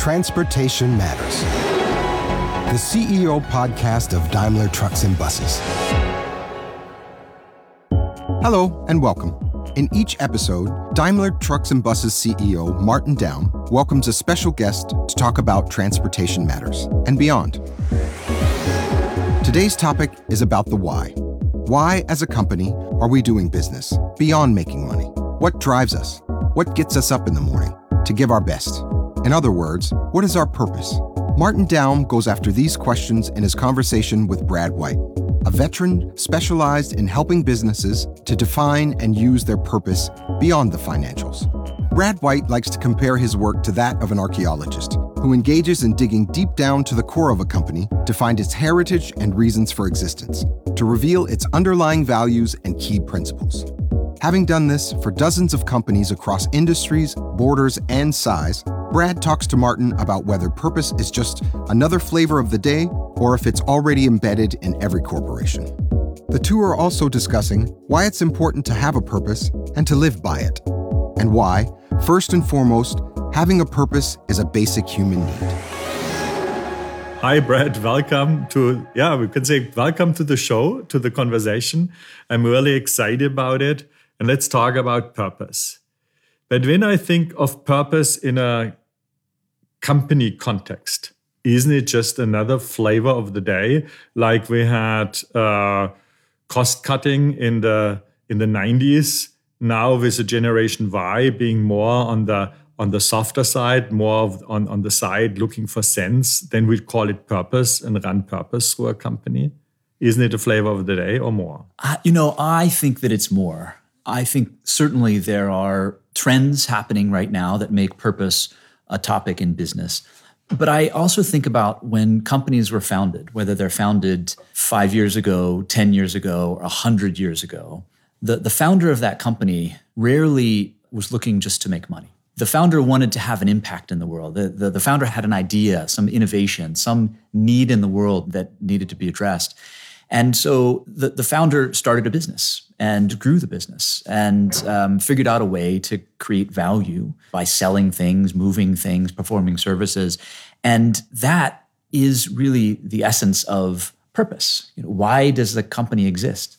Transportation Matters, the CEO podcast of Daimler Trucks and Buses. Hello and welcome. In each episode, Daimler Trucks and Buses CEO Martin Daum welcomes a special guest to talk about transportation matters and beyond. Today's topic is about the why. Why, as a company, are we doing business beyond making money? What drives us? What gets us up in the morning to give our best? In other words, what is our purpose? Martin Daum goes after these questions in his conversation with Brad White, a veteran specialized in helping businesses to define and use their purpose beyond the financials. Brad White likes to compare his work to that of an archaeologist who engages in digging deep down to the core of a company to find its heritage and reasons for existence, to reveal its underlying values and key principles. Having done this for dozens of companies across industries, borders, and size, Brad talks to Martin about whether purpose is just another flavor of the day or if it's already embedded in every corporation. The two are also discussing why it's important to have a purpose and to live by it, and why, first and foremost, having a purpose is a basic human need. Hi, Brad. Welcome to, yeah, we can say welcome to the show, to the conversation. I'm really excited about it. And let's talk about purpose. But when I think of purpose in a company context. Isn't it just another flavor of the day? Like we had uh, cost cutting in the in the 90s. Now with the generation Y being more on the on the softer side, more of, on, on the side looking for sense, then we'd call it purpose and run purpose through a company. Isn't it a flavor of the day or more? Uh, you know, I think that it's more. I think certainly there are trends happening right now that make purpose a topic in business. But I also think about when companies were founded, whether they're founded five years ago, 10 years ago, or 100 years ago. The, the founder of that company rarely was looking just to make money. The founder wanted to have an impact in the world. The, the, the founder had an idea, some innovation, some need in the world that needed to be addressed. And so the, the founder started a business and grew the business and um, figured out a way to create value by selling things, moving things, performing services. And that is really the essence of purpose. You know, why does the company exist?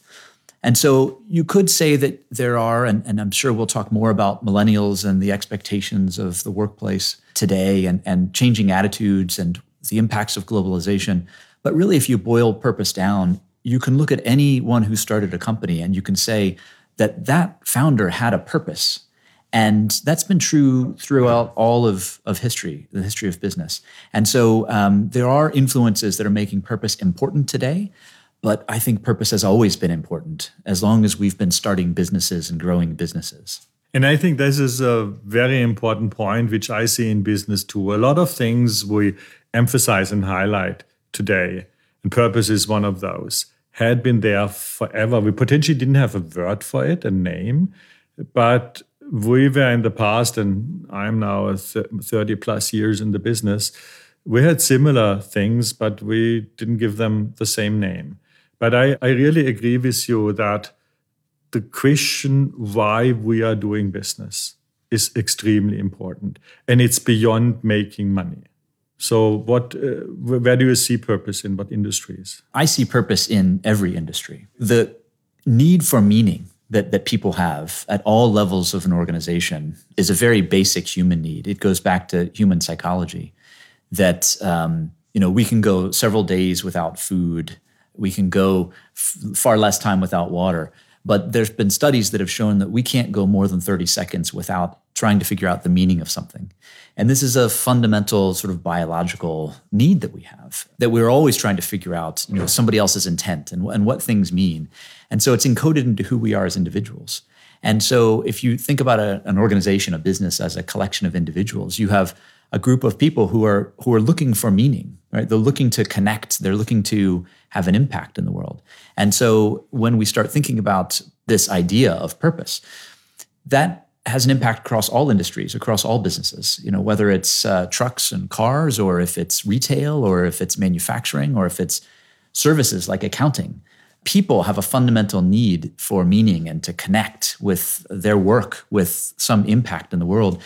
And so you could say that there are, and, and, I'm sure we'll talk more about millennials and the expectations of the workplace today and, and changing attitudes and the impacts of globalization. But really, if you boil purpose down, you can look at anyone who started a company and you can say that that founder had a purpose. And that's been true throughout all of, of history, the history of business. And so um, there are influences that are making purpose important today. But I think purpose has always been important as long as we've been starting businesses and growing businesses. And I think this is a very important point, which I see in business too. A lot of things we emphasize and highlight today and purpose is one of those. Had been there forever. We potentially didn't have a word for it, a name, but we were in the past, and I'm now 30 plus years in the business. We had similar things, but we didn't give them the same name. But I, I really agree with you that the question why we are doing business is extremely important. And it's beyond making money. So, what, uh, where do you see purpose in what industries? I see purpose in every industry. The need for meaning that, that people have at all levels of an organization is a very basic human need. It goes back to human psychology that um, you know we can go several days without food, we can go f- far less time without water. But there's been studies that have shown that we can't go more than 30 seconds without trying to figure out the meaning of something. And this is a fundamental sort of biological need that we have, that we're always trying to figure out, you know, somebody else's intent and, and what things mean. And so it's encoded into who we are as individuals. And so if you think about a, an organization, a business as a collection of individuals, you have a group of people who are who are looking for meaning, right? They're looking to connect, they're looking to have an impact in the world. And so when we start thinking about this idea of purpose, that has an impact across all industries, across all businesses. You know, whether it's uh, trucks and cars, or if it's retail, or if it's manufacturing, or if it's services like accounting. People have a fundamental need for meaning and to connect with their work with some impact in the world,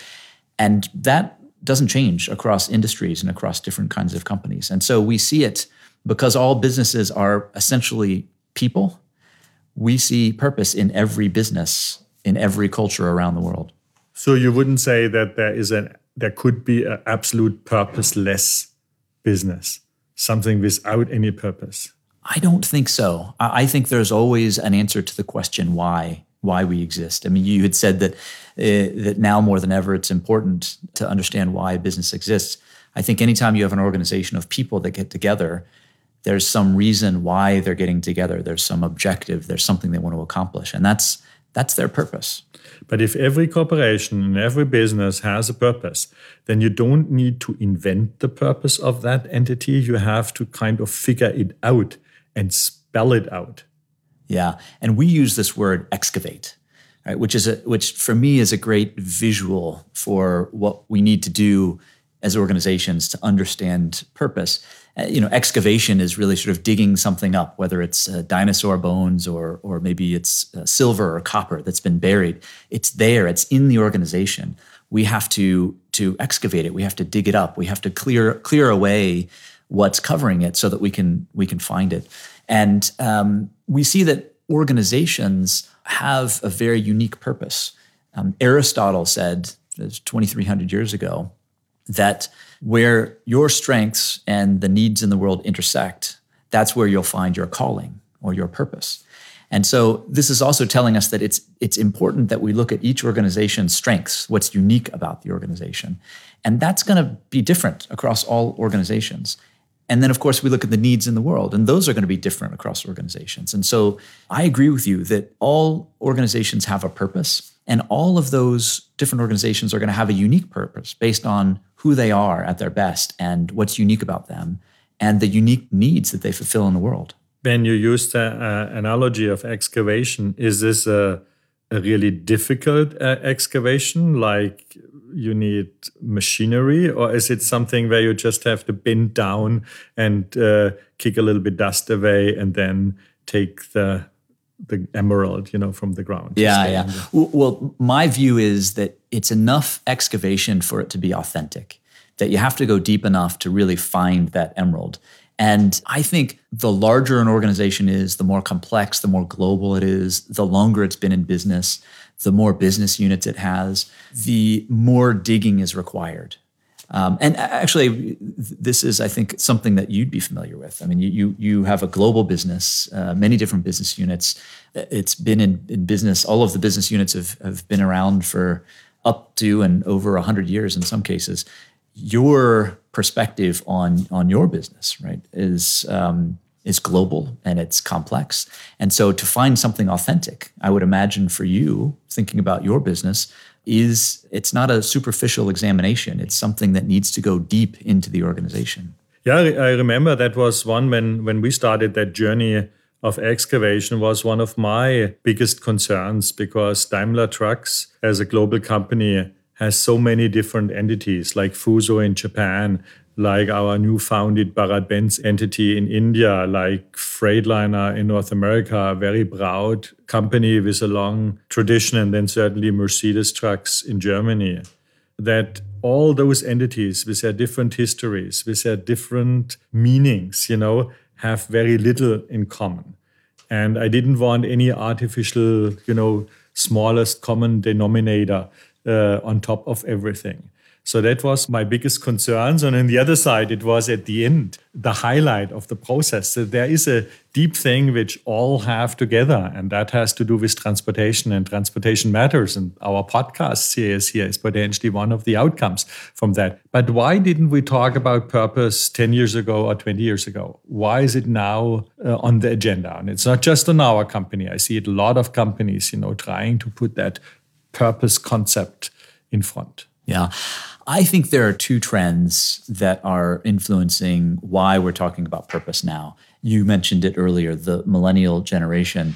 and that doesn't change across industries and across different kinds of companies. And so we see it because all businesses are essentially people. We see purpose in every business, in every culture around the world. So you wouldn't say that there is an there could be an absolute purposeless business, something without any purpose. I don't think so. I think there's always an answer to the question why why we exist. I mean, you had said that uh, that now more than ever, it's important to understand why a business exists. I think anytime you have an organization of people that get together, there's some reason why they're getting together. There's some objective. There's something they want to accomplish, and that's that's their purpose. But if every corporation and every business has a purpose, then you don't need to invent the purpose of that entity. You have to kind of figure it out and spell it out. Yeah, and we use this word excavate, right? Which is a which for me is a great visual for what we need to do as organizations to understand purpose. Uh, you know, excavation is really sort of digging something up, whether it's uh, dinosaur bones or or maybe it's uh, silver or copper that's been buried. It's there. It's in the organization. We have to to excavate it. We have to dig it up. We have to clear clear away what's covering it so that we can we can find it. And um, we see that organizations have a very unique purpose. Um, Aristotle said 2,300 years ago that where your strengths and the needs in the world intersect, that's where you'll find your calling or your purpose. And so this is also telling us that it's it's important that we look at each organization's strengths, what's unique about the organization. And that's going to be different across all organizations. And then, of course, we look at the needs in the world, and those are going to be different across organizations. And so I agree with you that all organizations have a purpose, and all of those different organizations are going to have a unique purpose based on who they are at their best and what's unique about them and the unique needs that they fulfill in the world. When you use the uh, analogy of excavation, is this a, a really difficult uh, excavation? Like you need machinery, or is it something where you just have to bend down and uh, kick a little bit dust away and then take the the emerald, you know, from the ground? Yeah, yeah. Well, my view is that it's enough excavation for it to be authentic. That you have to go deep enough to really find that emerald. And I think the larger an organization is, the more complex, the more global it is, the longer it's been in business, the more business units it has, the more digging is required. Um, and actually, this is, I think, something that you'd be familiar with. I mean, you you, have a global business, uh, many different business units. It's been in, in business. All of the business units have, have been around for up to and over hundred years in some cases. Your perspective on on your business, right, is um, is global and it's complex. And so to find something authentic, I would imagine for you thinking about your business is it's not a superficial examination. It's something that needs to go deep into the organization. Yeah, I remember that was one when when we started that journey of excavation was one of my biggest concerns because Daimler Trucks as a global company has so many different entities like Fuso in Japan, like our new founded Bharat Benz entity in India, like Freightliner in North America, a very proud company with a long tradition, and then certainly Mercedes trucks in Germany. That all those entities with their different histories, with their different meanings, you know, have very little in common. And I didn't want any artificial, you know, smallest common denominator uh, on top of everything. So that was my biggest concerns. And on the other side, it was at the end, the highlight of the process. So there is a deep thing which all have together, and that has to do with transportation and transportation matters. And our podcast series here is potentially one of the outcomes from that. But why didn't we talk about purpose 10 years ago or 20 years ago? Why is it now uh, on the agenda? And it's not just on our company. I see it a lot of companies, you know, trying to put that purpose concept in front. Yeah. I think there are two trends that are influencing why we're talking about purpose now. You mentioned it earlier the millennial generation.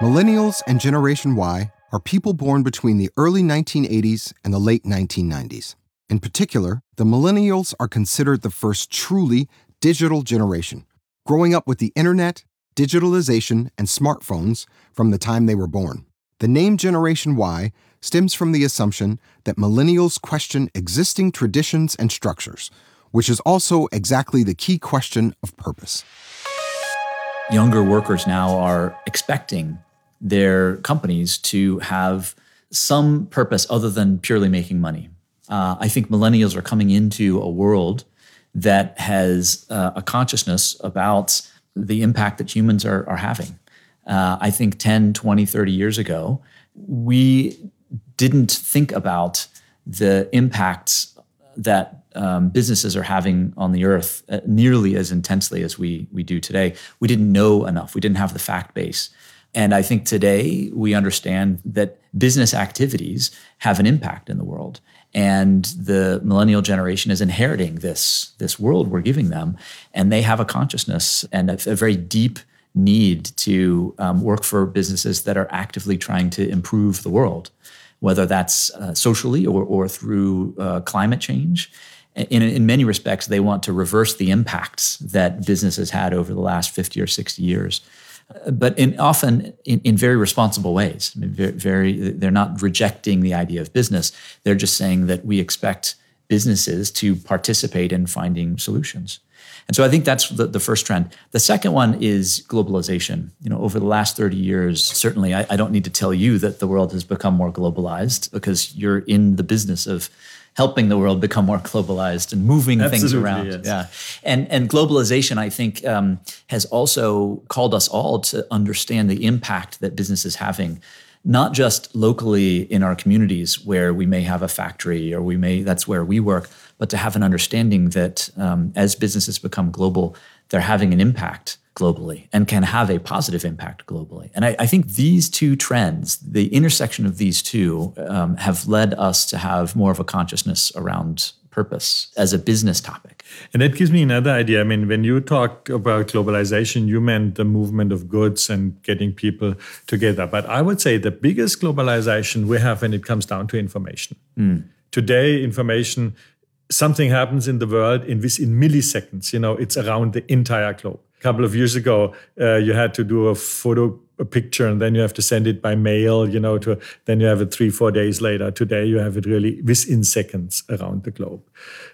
Millennials and Generation Y are people born between the early 1980s and the late 1990s. In particular, the millennials are considered the first truly digital generation, growing up with the internet, digitalization, and smartphones from the time they were born. The name Generation Y stems from the assumption that millennials question existing traditions and structures, which is also exactly the key question of purpose. Younger workers now are expecting their companies to have some purpose other than purely making money. Uh, I think millennials are coming into a world that has uh, a consciousness about the impact that humans are, are having. Uh, I think 10, 20, 30 years ago, we didn't think about the impacts that um, businesses are having on the earth uh, nearly as intensely as we, we do today. We didn't know enough, we didn't have the fact base. And I think today we understand that business activities have an impact in the world. And the millennial generation is inheriting this, this world we're giving them. And they have a consciousness and a, a very deep need to um, work for businesses that are actively trying to improve the world, whether that's uh, socially or, or through uh, climate change. In, in many respects, they want to reverse the impacts that business has had over the last 50 or 60 years but in often in, in very responsible ways. I mean, very, very, they're not rejecting the idea of business. They're just saying that we expect businesses to participate in finding solutions. And so I think that's the, the first trend. The second one is globalization. You know, over the last 30 years, certainly I, I don't need to tell you that the world has become more globalized because you're in the business of helping the world become more globalized and moving Absolutely, things around. Yes. Yeah, and and globalization, I think, um, has also called us all to understand the impact that business is having. Not just locally in our communities where we may have a factory or we may that's where we work, but to have an understanding that um, as businesses become global, they're having an impact globally and can have a positive impact globally. And I, I think these two trends, the intersection of these two, um, have led us to have more of a consciousness around purpose as a business topic. And that gives me another idea. I mean, when you talk about globalization, you meant the movement of goods and getting people together. But I would say the biggest globalization we have when it comes down to information. Mm. Today, information something happens in the world in within milliseconds you know it's around the entire globe a couple of years ago uh, you had to do a photo a picture and then you have to send it by mail you know to then you have it three four days later. Today you have it really within seconds around the globe.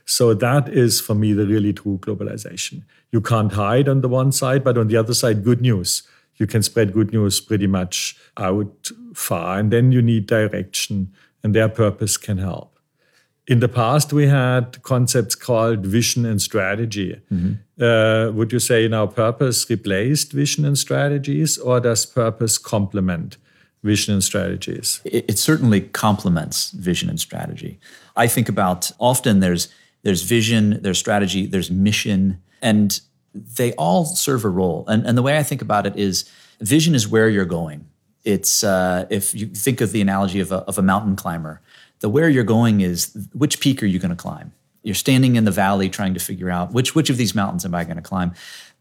So that is for me the really true globalization. You can't hide on the one side but on the other side good news. You can spread good news pretty much out far and then you need direction and their purpose can help in the past we had concepts called vision and strategy. Mm-hmm. uh, would you say now purpose replaced vision and strategies or does purpose complement vision and strategies? It, it, certainly complements vision and strategy. I think about often there's there's vision there's strategy there's mission and they all serve a role. And, and the way i think about it is vision is where you're going. It's uh, if you think of the analogy of a, of a mountain climber the where you're going is which peak are you going to climb? You're standing in the valley trying to figure out which which of these mountains am I going to climb?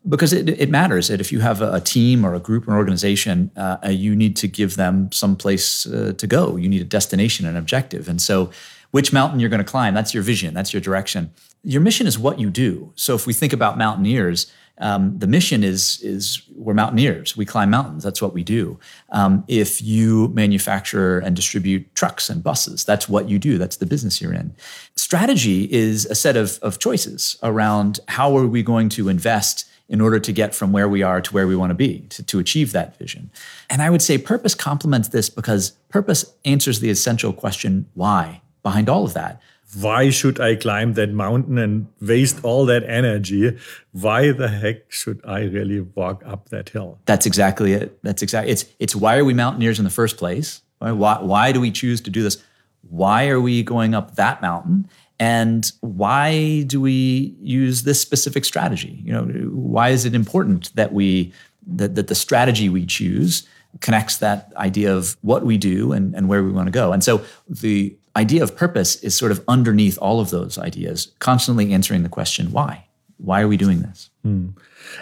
Because it, it matters that if you have a, a team or a group or an organization, uh, uh, you need to give them some place uh, to go. You need a destination, an objective. And so, which mountain you're going to climb, that's your vision, that's your direction. Your mission is what you do. So, if we think about mountaineers, um, the mission is is we're mountaineers. We climb mountains. That's what we do. Um, if you manufacture and distribute trucks and buses, that's what you do. That's the business you're in. Strategy is a set of, of choices around how are we going to invest in order to get from where we are to where we want to be to, to achieve that vision. And I would say purpose complements this because purpose answers the essential question why behind all of that why should I climb that mountain and waste all that energy? Why the heck should I really walk up that hill? That's exactly it. That's exactly it's it's why are we mountaineers in the first place? Why why, why do we choose to do this? Why are we going up that mountain? And why do we use this specific strategy? You know, why is it important that we that, that the strategy we choose connects that idea of what we do and, and where we want to go. And so the idea of purpose is sort of underneath all of those ideas, constantly answering the question, why? Why are we doing this? Hmm.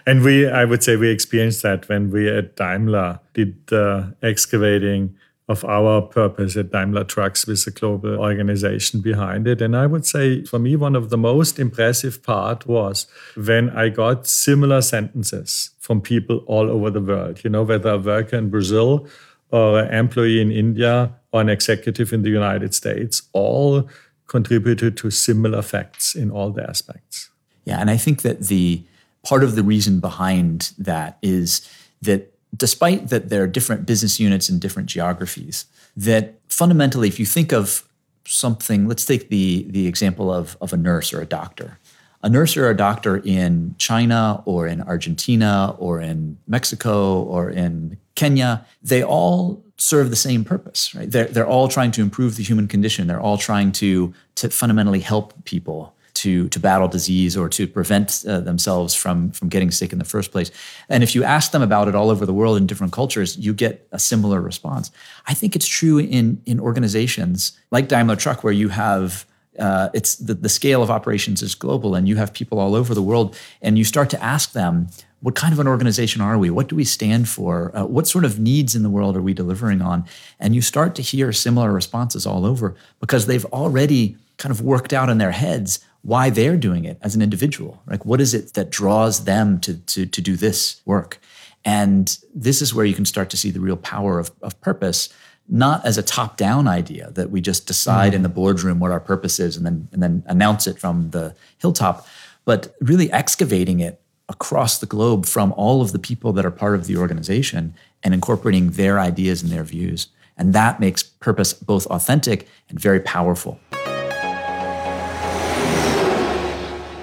And we, I would say, we experienced that when we at Daimler did the excavating of our purpose at Daimler Trucks with a global organization behind it. And I would say for me, one of the most impressive part was when I got similar sentences from people all over the world, you know, whether a worker in Brazil or an employee in India or an executive in the United States all contributed to similar facts in all the aspects. Yeah, and I think that the part of the reason behind that is that despite that there are different business units in different geographies, that fundamentally, if you think of something, let's take the, the example of, of a nurse or a doctor. A nurse or a doctor in China or in Argentina or in Mexico or in Kenya, they all serve the same purpose, right? They're, they're all trying to improve the human condition. They're all trying to, to fundamentally help people to, to battle disease or to prevent uh, themselves from, from getting sick in the first place. And if you ask them about it all over the world in different cultures, you get a similar response. I think it's true in, in organizations like Daimler Truck, where you have uh, it's the, the scale of operations is global and you have people all over the world and you start to ask them what kind of an organization are we? What do we stand for? Uh, what sort of needs in the world are we delivering on? And you start to hear similar responses all over because they've already kind of worked out in their heads why they're doing it as an individual. Like what is it that draws them to, to, to do this work? And this is where you can start to see the real power of, of purpose not as a top-down idea that we just decide mm-hmm. in the boardroom what our purpose is and then and then announce it from the hilltop, but really excavating it across the globe from all of the people that are part of the organization and incorporating their ideas and their views. And that makes purpose both authentic and very powerful.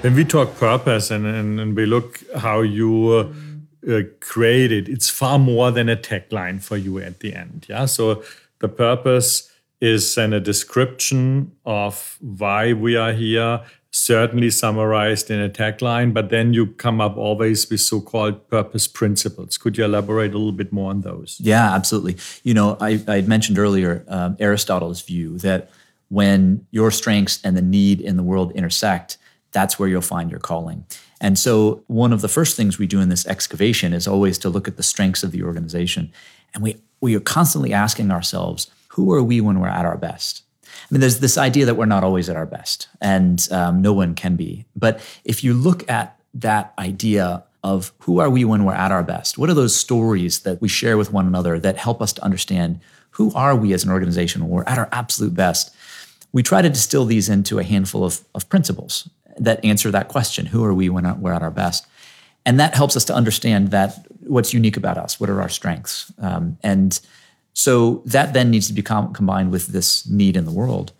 When we talk purpose and, and, and we look how you uh, created, it's far more than a tagline for you at the end. Yeah. So the purpose is then a description of why we are here, certainly summarized in a tagline, but then you come up always with so called purpose principles. Could you elaborate a little bit more on those? Yeah, absolutely. You know, I, I mentioned earlier um, Aristotle's view that when your strengths and the need in the world intersect, that's where you'll find your calling. And so, one of the first things we do in this excavation is always to look at the strengths of the organization. And we, we are constantly asking ourselves, who are we when we're at our best? I mean, there's this idea that we're not always at our best, and um, no one can be. But if you look at that idea of who are we when we're at our best, what are those stories that we share with one another that help us to understand who are we as an organization when we're at our absolute best? We try to distill these into a handful of, of principles that answer that question who are we when we're at our best? And that helps us to understand that what's unique about us what are our strengths? Um, and so that then needs to be com- combined with this need in the world.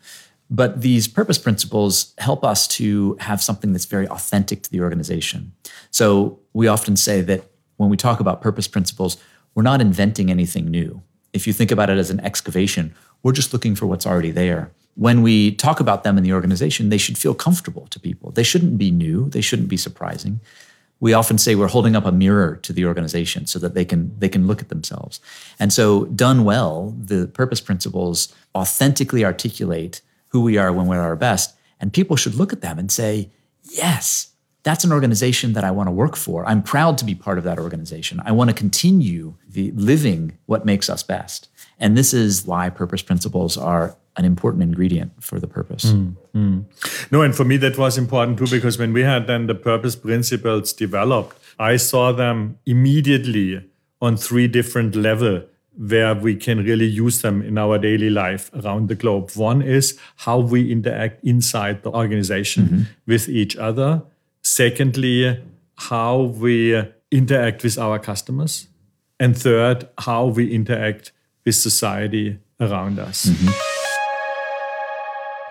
But these purpose principles help us to have something that's very authentic to the organization. So we often say that when we talk about purpose principles we're not inventing anything new. If you think about it as an excavation we're just looking for what's already there when we talk about them in the organization, they should feel comfortable to people. They shouldn't be new, they shouldn't be surprising. We often say we're holding up a mirror to the organization so that they can they can look at themselves. And so done well, the purpose principles authentically articulate who we are when we're at our best, and people should look at them and say, "Yes, that's an organization that I want to work for. I'm proud to be part of that organization. I want to continue the living what makes us best." And this is why purpose principles are an important ingredient for the purpose. Mm, mm. No, and for me that was important too because when we had then the purpose principles developed, I saw them immediately on three different levels where we can really use them in our daily life around the globe. One is how we interact inside the organization mm-hmm. with each other. Secondly, how we interact with our customers. And third, how we interact with society around us. Mm-hmm.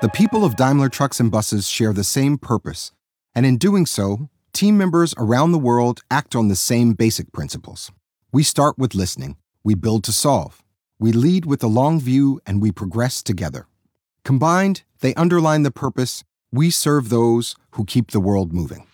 The people of Daimler Trucks and Buses share the same purpose, and in doing so, team members around the world act on the same basic principles. We start with listening, we build to solve, we lead with a long view, and we progress together. Combined, they underline the purpose we serve those who keep the world moving.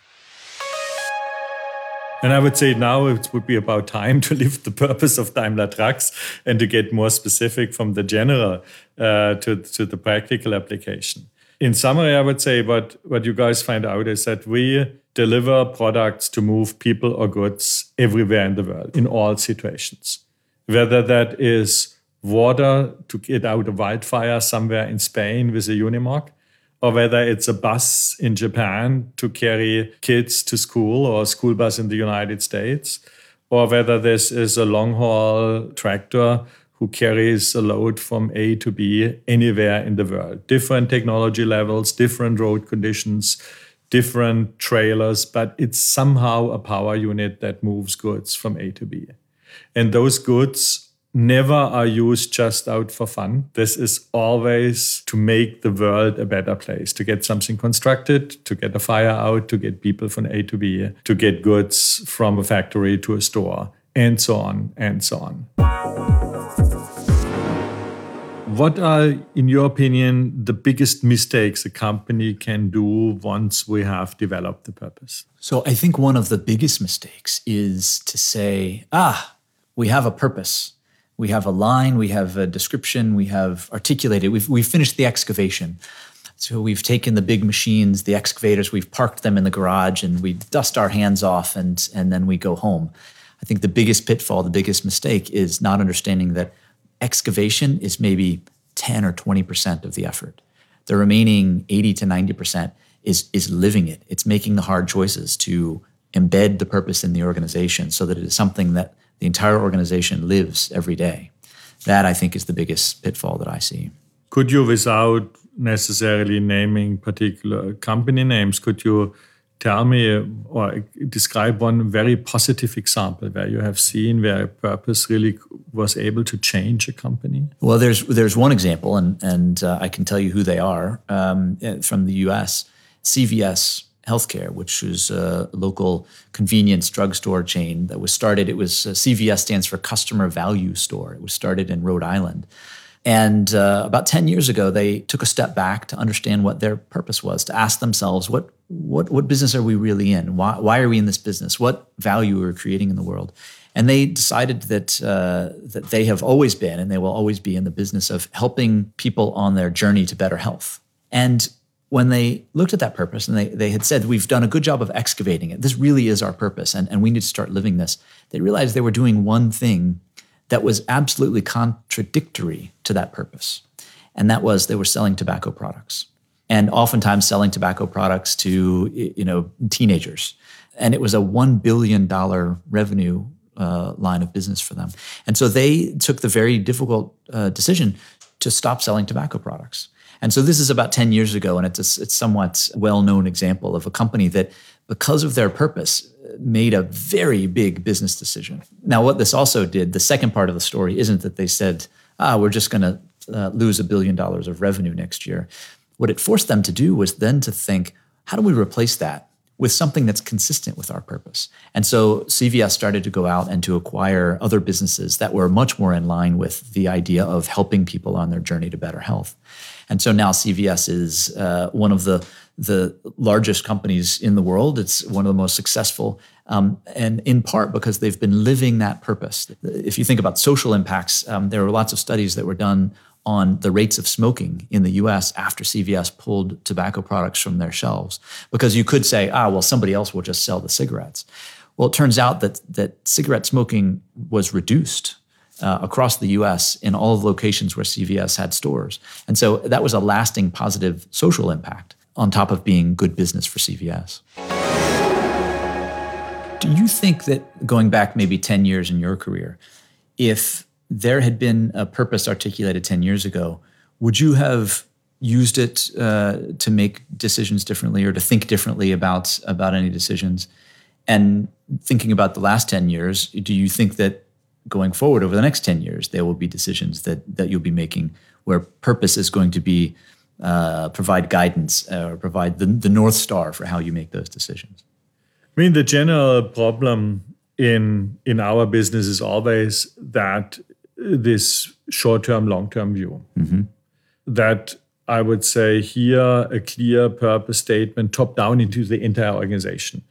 And I would say now it would be about time to lift the purpose of Daimler Trucks and to get more specific from the general uh, to, to the practical application. In summary, I would say what, what you guys find out is that we deliver products to move people or goods everywhere in the world, in all situations. Whether that is water to get out a wildfire somewhere in Spain with a Unimog, or whether it's a bus in Japan to carry kids to school or a school bus in the United States, or whether this is a long haul tractor who carries a load from A to B anywhere in the world. Different technology levels, different road conditions, different trailers, but it's somehow a power unit that moves goods from A to B. And those goods never are used just out for fun. This is always to make the world a better place, to get something constructed, to get a fire out, to get people from A to B, to get goods from a factory to a store, and so on and so on. What are, in your opinion, the biggest mistakes a company can do once we have developed the purpose? So, I think one of the biggest mistakes is to say, ah, we have a purpose. We have a line, we have a description, we have articulated, we've, we've finished the excavation. So we've taken the big machines, the excavators, we've parked them in the garage and we dust our hands off and, and then we go home. I think the biggest pitfall, the biggest mistake is not understanding that excavation is maybe 10 or 20% of the effort. The remaining 80 to 90% is, is living it. It's making the hard choices to embed the purpose in the organization so that it is something that the entire organization lives every day. That I think is the biggest pitfall that I see. Could you, without necessarily naming particular company names, could you tell me or describe one very positive example where you have seen where a purpose really was able to change a company? Well, there's there's one example, and and uh, I can tell you who they are um, from the U.S. CVS Healthcare, which was a local convenience drugstore chain that was started. It was uh, CVS stands for Customer Value Store. It was started in Rhode Island. And uh, about 10 years ago, they took a step back to understand what their purpose was, to ask themselves, what, what, what business are we really in? Why, why are we in this business? What value are we creating in the world? And they decided that, uh, that they have always been and they will always be in the business of helping people on their journey to better health. And when they looked at that purpose and they, they had said, We've done a good job of excavating it, this really is our purpose, and, and we need to start living this, they realized they were doing one thing that was absolutely contradictory to that purpose. And that was they were selling tobacco products and oftentimes selling tobacco products to you know teenagers. And it was a $1 billion revenue uh, line of business for them. And so they took the very difficult uh, decision to stop selling tobacco products. And so this is about 10 years ago, and it's a it's somewhat well known example of a company that, because of their purpose, made a very big business decision. Now, what this also did, the second part of the story isn't that they said, ah, we're just going to uh, lose a billion dollars of revenue next year. What it forced them to do was then to think, how do we replace that with something that's consistent with our purpose? And so CVS started to go out and to acquire other businesses that were much more in line with the idea of helping people on their journey to better health. And so now CVS is uh, one of the the largest companies in the world. It's one of the most successful, um, and in part because they've been living that purpose. If you think about social impacts, um, there were lots of studies that were done on the rates of smoking in the US after CVS pulled tobacco products from their shelves. Because you could say, ah, well, somebody else will just sell the cigarettes. Well, it turns out that, that cigarette smoking was reduced uh, across the US in all the locations where CVS had stores. And so that was a lasting positive social impact on top of being good business for CVS. Do you think that going back maybe 10 years in your career, if there had been a purpose articulated 10 years ago, would you have used it uh, to make decisions differently or to think differently about, about any decisions? And thinking about the last 10 years, do you think that going forward over the next 10 years, there will be decisions that, that you'll be making where purpose is going to be uh, provide guidance uh, or provide the, the North Star for how you make those decisions? I mean, the general problem in in our business is always that this short-term, long-term view. Mm-hmm. That I would say here a clear purpose statement top down into the entire organization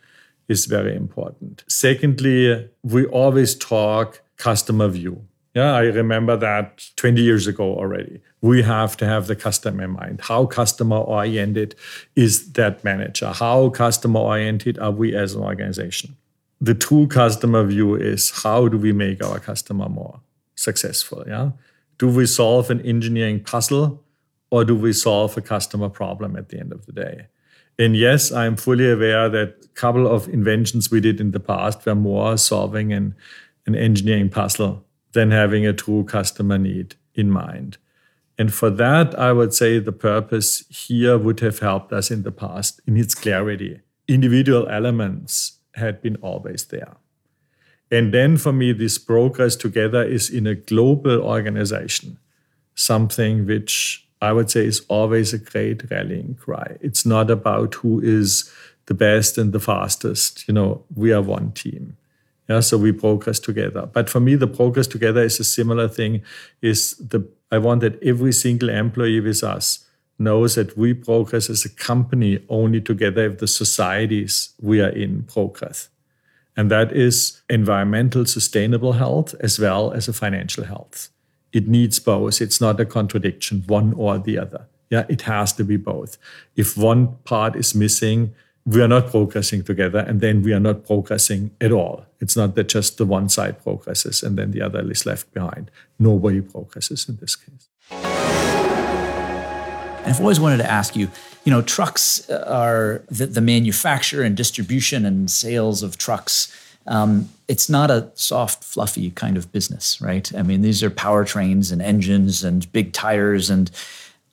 is very important. Secondly, we always talk customer view. Yeah, I remember that 20 years ago already. We have to have the customer in mind. How customer oriented is that manager? How customer oriented are we as an organization? The true customer view is how do we make our customer more successful? Yeah. Do we solve an engineering puzzle or do we solve a customer problem at the end of the day? And yes, I'm fully aware that a couple of inventions we did in the past were more solving an an engineering puzzle than having a true customer need in mind. And for that, I would say the purpose here would have helped us in the past in its clarity. Individual elements had been always there. And then for me, this progress together is in a global organization, something which I would say is always a great rallying cry. It's not about who is the best and the fastest. You know, we are one team. Yeah, so we progress together. But for me, the progress together is a similar thing. Is the I want that every single employee with us knows that we progress as a company only together if the societies we are in progress. And that is environmental sustainable health as well as a financial health. It needs both. It's not a contradiction, one or the other. Yeah, it has to be both. If one part is missing, we are not progressing together, and then we are not progressing at all. It's not that just the one side progresses and then the other is left behind. Nobody progresses in this case. And I've always wanted to ask you you know, trucks are the, the manufacture and distribution and sales of trucks. Um, it's not a soft, fluffy kind of business, right? I mean, these are powertrains and engines and big tires, and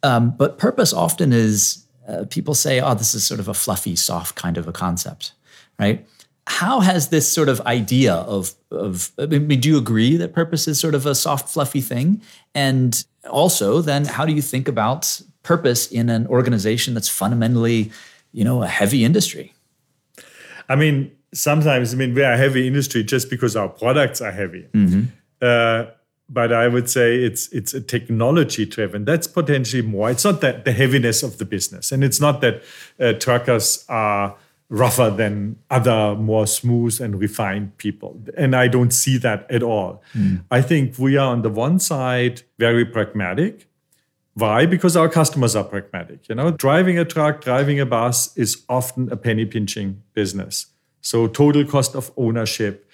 um, but purpose often is uh, people say, oh, this is sort of a fluffy, soft kind of a concept, right? How has this sort of idea of, of I mean, do you agree that purpose is sort of a soft, fluffy thing? And also, then how do you think about purpose in an organization that's fundamentally, you know, a heavy industry? I mean, sometimes, I mean, we are a heavy industry just because our products are heavy. Mm-hmm. Uh, but I would say it's it's a technology driven. That's potentially more. It's not that the heaviness of the business, and it's not that uh, truckers are rougher than other more smooth and refined people. And I don't see that at all. Mm. I think we are on the one side very pragmatic. Why? Because our customers are pragmatic. You know, driving a truck, driving a bus is often a penny pinching business. So total cost of ownership,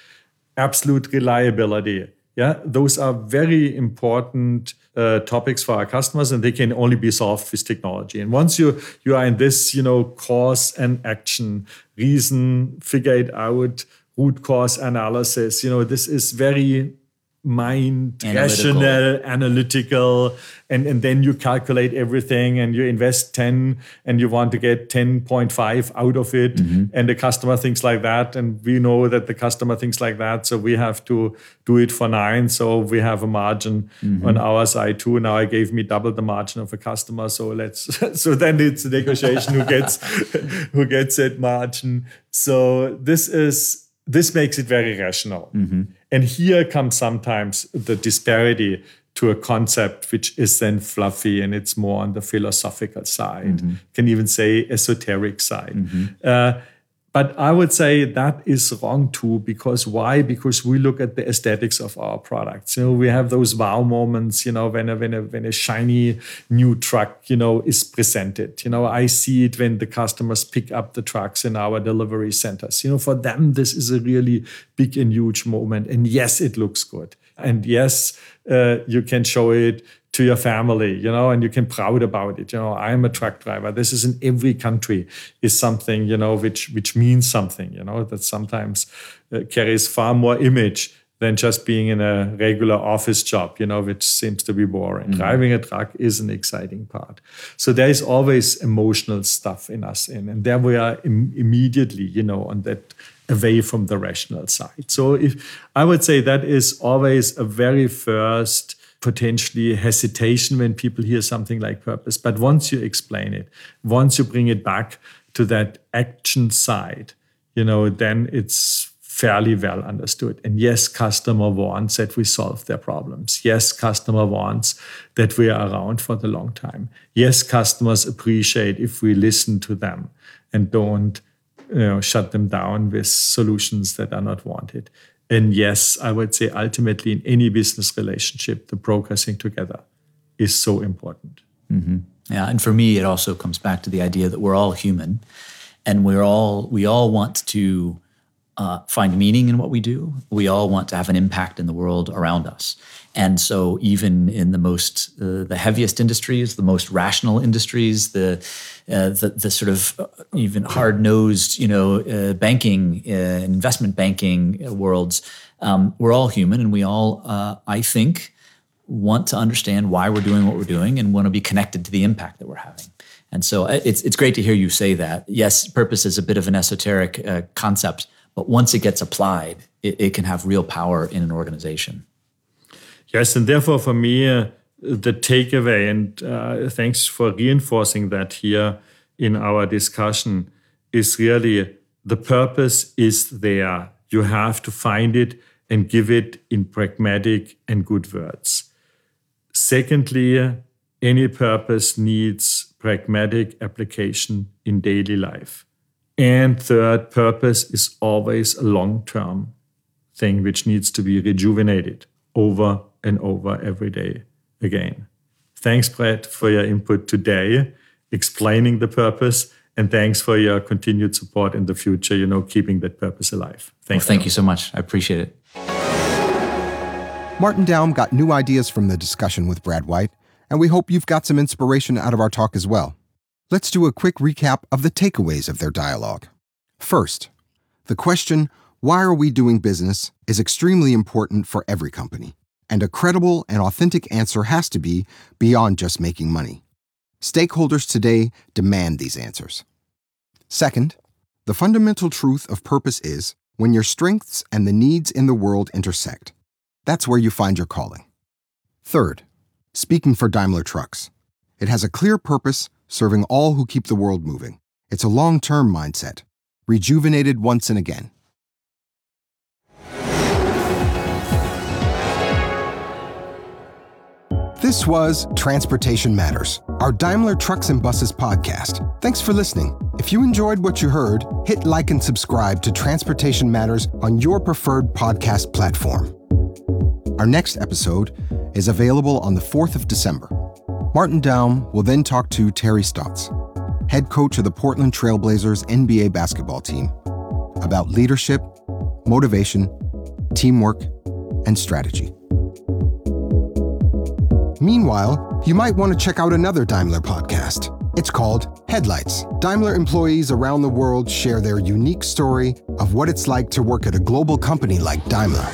absolute reliability, yeah, those are very important uh, topics for our customers, and they can only be solved with technology. And once you you are in this, you know, cause and action, reason, figure it out, root cause analysis, you know, this is very mind analytical. rational analytical and, and then you calculate everything and you invest 10 and you want to get 10.5 out of it mm-hmm. and the customer thinks like that and we know that the customer thinks like that so we have to do it for nine so we have a margin mm-hmm. on our side too now i gave me double the margin of a customer so let's so then it's a negotiation who gets who gets that margin so this is this makes it very rational. Mm-hmm. And here comes sometimes the disparity to a concept which is then fluffy and it's more on the philosophical side, mm-hmm. can even say esoteric side. Mm-hmm. Uh, but I would say that is wrong too, because why? Because we look at the aesthetics of our products. You know, we have those wow moments, you know, when a, when a, when a shiny new truck, you know, is presented. You know, I see it when the customers pick up the trucks in our delivery centers. You know, for them, this is a really big and huge moment. And yes, it looks good. And yes, uh, you can show it to your family, you know, and you can proud about it. You know, I'm a truck driver. This is in every country is something, you know, which which means something, you know, that sometimes uh, carries far more image than just being in a regular office job, you know, which seems to be boring. Mm-hmm. Driving a truck is an exciting part. So there is always emotional stuff in us in, and there we are Im- immediately, you know, on that away from the rational side. So if I would say that is always a very first potentially hesitation when people hear something like purpose. But once you explain it, once you bring it back to that action side, you know, then it's fairly well understood. And yes, customer wants that we solve their problems. Yes, customer wants that we are around for the long time. Yes, customers appreciate if we listen to them and don't you know, shut them down with solutions that are not wanted. And yes, I would say ultimately in any business relationship, the progressing together is so important. Mm-hmm. Yeah, and for me, it also comes back to the idea that we're all human, and we're all we all want to uh, find meaning in what we do. We all want to have an impact in the world around us. And so, even in the most, uh, the heaviest industries, the most rational industries, the uh, the, the sort of uh, even hard nosed, you know, uh, banking, uh, investment banking worlds, um, we're all human, and we all, I think, want to understand why we're doing what we're doing, and want to be connected to the impact that we're having. And so, it's it's great to hear you say that. Yes, purpose is a bit of an esoteric concept, but once it gets applied, it, it can have real power in an organization. Yes, and therefore for me, uh, the takeaway, and uh, thanks for reinforcing that here in our discussion, is really the purpose is there. You have to find it and give it in pragmatic and good words. Secondly, any purpose needs pragmatic application in daily life. And third, purpose is always a long term thing which needs to be rejuvenated over and over every day again. Thanks, Brad, for your input today, explaining the purpose, and thanks for your continued support in the future, you know, keeping that purpose alive. Thank well, you. Thank you so much. I appreciate it. Martin Daum got new ideas from the discussion with Brad White, and we hope you've got some inspiration out of our talk as well. Let's do a quick recap of the takeaways of their dialogue. First, the question, why are we doing business, is extremely important for every company and a credible and authentic answer has to be beyond just making money. Stakeholders today demand these answers. Second, the fundamental truth of purpose is when your strengths and the needs in the world intersect. That's where you find your calling. Third, speaking for Daimler Trucks, it has a clear purpose serving all who keep the world moving. It's a long term mindset, rejuvenated once and again. This was Transportation Matters, our Daimler Trucks and Buses podcast. Thanks for listening. If you enjoyed what you heard, hit like and subscribe to Transportation Matters on your preferred podcast platform. Our next episode is available on the 4th of December. Martin Daum will then talk to Terry Stotts, head coach of the Portland Trailblazers NBA basketball team, about leadership, motivation, teamwork, and strategy. Meanwhile, you might want to check out another Daimler podcast. It's called Headlights. Daimler employees around the world share their unique story of what it's like to work at a global company like Daimler.